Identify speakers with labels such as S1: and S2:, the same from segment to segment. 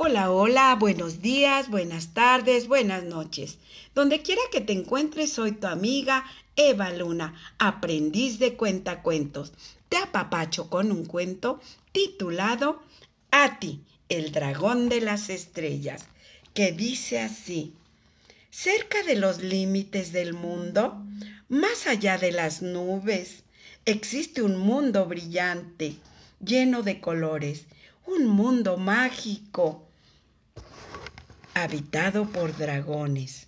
S1: Hola, hola, buenos días, buenas tardes, buenas noches. Donde quiera que te encuentres, soy tu amiga Eva Luna, aprendiz de cuentacuentos. Te apapacho con un cuento titulado Ati, el dragón de las estrellas, que dice así. Cerca de los límites del mundo, más allá de las nubes, existe un mundo brillante, lleno de colores, un mundo mágico habitado por dragones.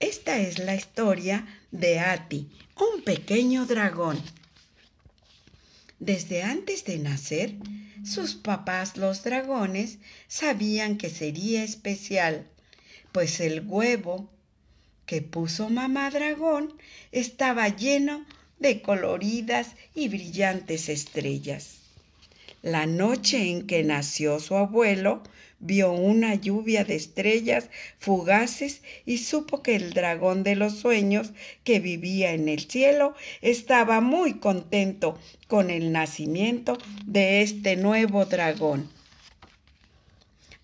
S1: Esta es la historia de Ati, un pequeño dragón. Desde antes de nacer, sus papás los dragones sabían que sería especial, pues el huevo que puso mamá dragón estaba lleno de coloridas y brillantes estrellas. La noche en que nació su abuelo, vio una lluvia de estrellas fugaces y supo que el dragón de los sueños que vivía en el cielo estaba muy contento con el nacimiento de este nuevo dragón.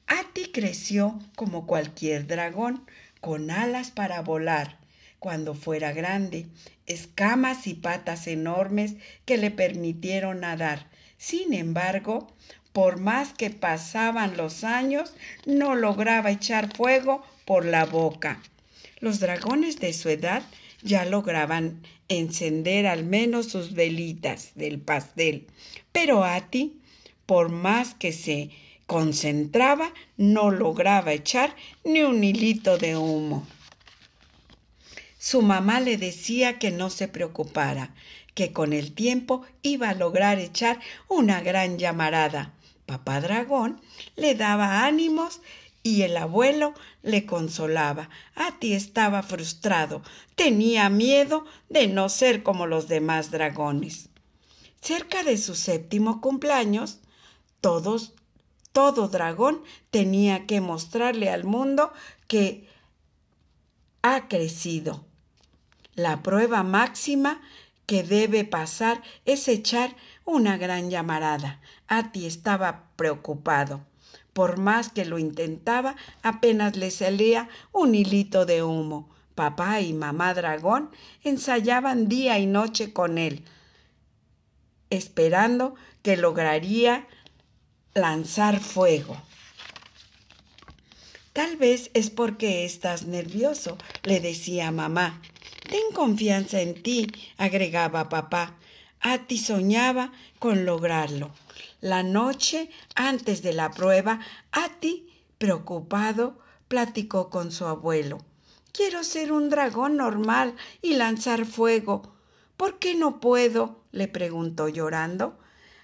S1: Ati creció como cualquier dragón, con alas para volar cuando fuera grande, escamas y patas enormes que le permitieron nadar. Sin embargo, por más que pasaban los años, no lograba echar fuego por la boca. Los dragones de su edad ya lograban encender al menos sus velitas del pastel, pero Ati, por más que se concentraba, no lograba echar ni un hilito de humo. Su mamá le decía que no se preocupara, que con el tiempo iba a lograr echar una gran llamarada, Papá Dragón le daba ánimos y el abuelo le consolaba. Ati estaba frustrado, tenía miedo de no ser como los demás dragones. Cerca de su séptimo cumpleaños, todos, todo dragón tenía que mostrarle al mundo que ha crecido. La prueba máxima que debe pasar es echar una gran llamarada. Ati estaba preocupado. Por más que lo intentaba, apenas le salía un hilito de humo. Papá y mamá dragón ensayaban día y noche con él, esperando que lograría lanzar fuego. Tal vez es porque estás nervioso, le decía mamá. Ten confianza en ti, agregaba papá. Ati soñaba con lograrlo. La noche antes de la prueba, Ati, preocupado, platicó con su abuelo. Quiero ser un dragón normal y lanzar fuego. ¿Por qué no puedo? le preguntó llorando.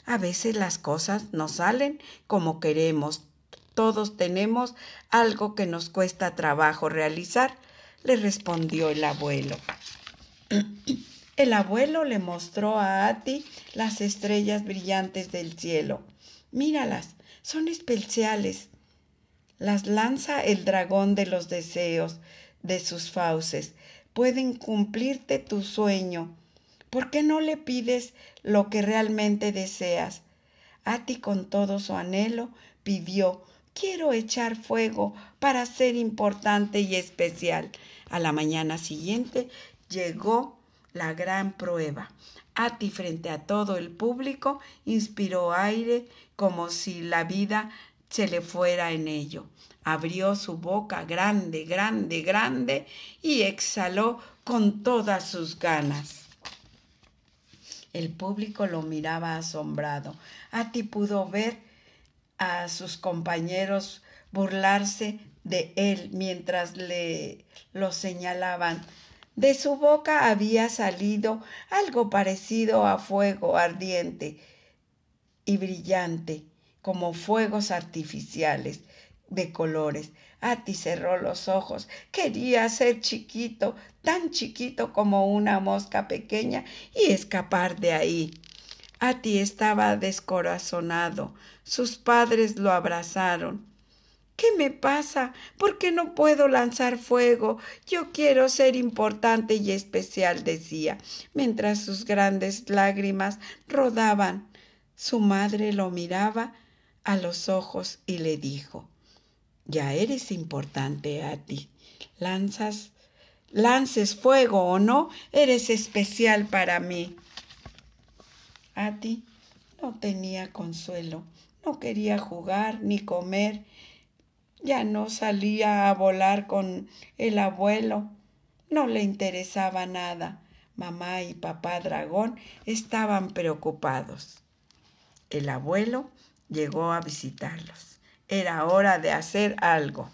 S1: A veces las cosas no salen como queremos. Todos tenemos algo que nos cuesta trabajo realizar, le respondió el abuelo. El abuelo le mostró a Ati las estrellas brillantes del cielo. Míralas, son especiales. Las lanza el dragón de los deseos de sus fauces. Pueden cumplirte tu sueño. ¿Por qué no le pides lo que realmente deseas? Ati con todo su anhelo pidió Quiero echar fuego para ser importante y especial. A la mañana siguiente llegó la gran prueba. Ati frente a todo el público inspiró aire como si la vida se le fuera en ello. Abrió su boca grande, grande, grande y exhaló con todas sus ganas. El público lo miraba asombrado. Ati pudo ver a sus compañeros burlarse de él mientras le lo señalaban de su boca había salido algo parecido a fuego ardiente y brillante, como fuegos artificiales de colores. Ati cerró los ojos. Quería ser chiquito, tan chiquito como una mosca pequeña y escapar de ahí. Ati estaba descorazonado. Sus padres lo abrazaron. ¿Qué me pasa? ¿Por qué no puedo lanzar fuego? Yo quiero ser importante y especial, decía, mientras sus grandes lágrimas rodaban. Su madre lo miraba a los ojos y le dijo, ya eres importante, Ati. Lanzas, lances fuego o no, eres especial para mí. Ati no tenía consuelo, no quería jugar ni comer, ya no salía a volar con el abuelo, no le interesaba nada. Mamá y papá dragón estaban preocupados. El abuelo llegó a visitarlos. Era hora de hacer algo.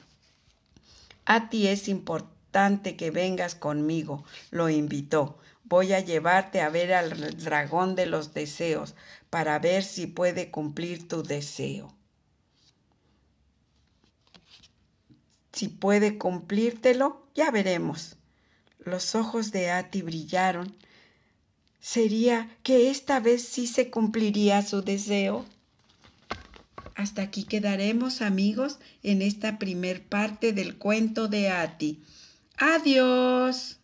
S1: A ti es importante que vengas conmigo, lo invitó. Voy a llevarte a ver al dragón de los deseos para ver si puede cumplir tu deseo. Si puede cumplírtelo, ya veremos. Los ojos de Ati brillaron. ¿Sería que esta vez sí se cumpliría su deseo? Hasta aquí quedaremos amigos en esta primer parte del cuento de Ati. Adiós.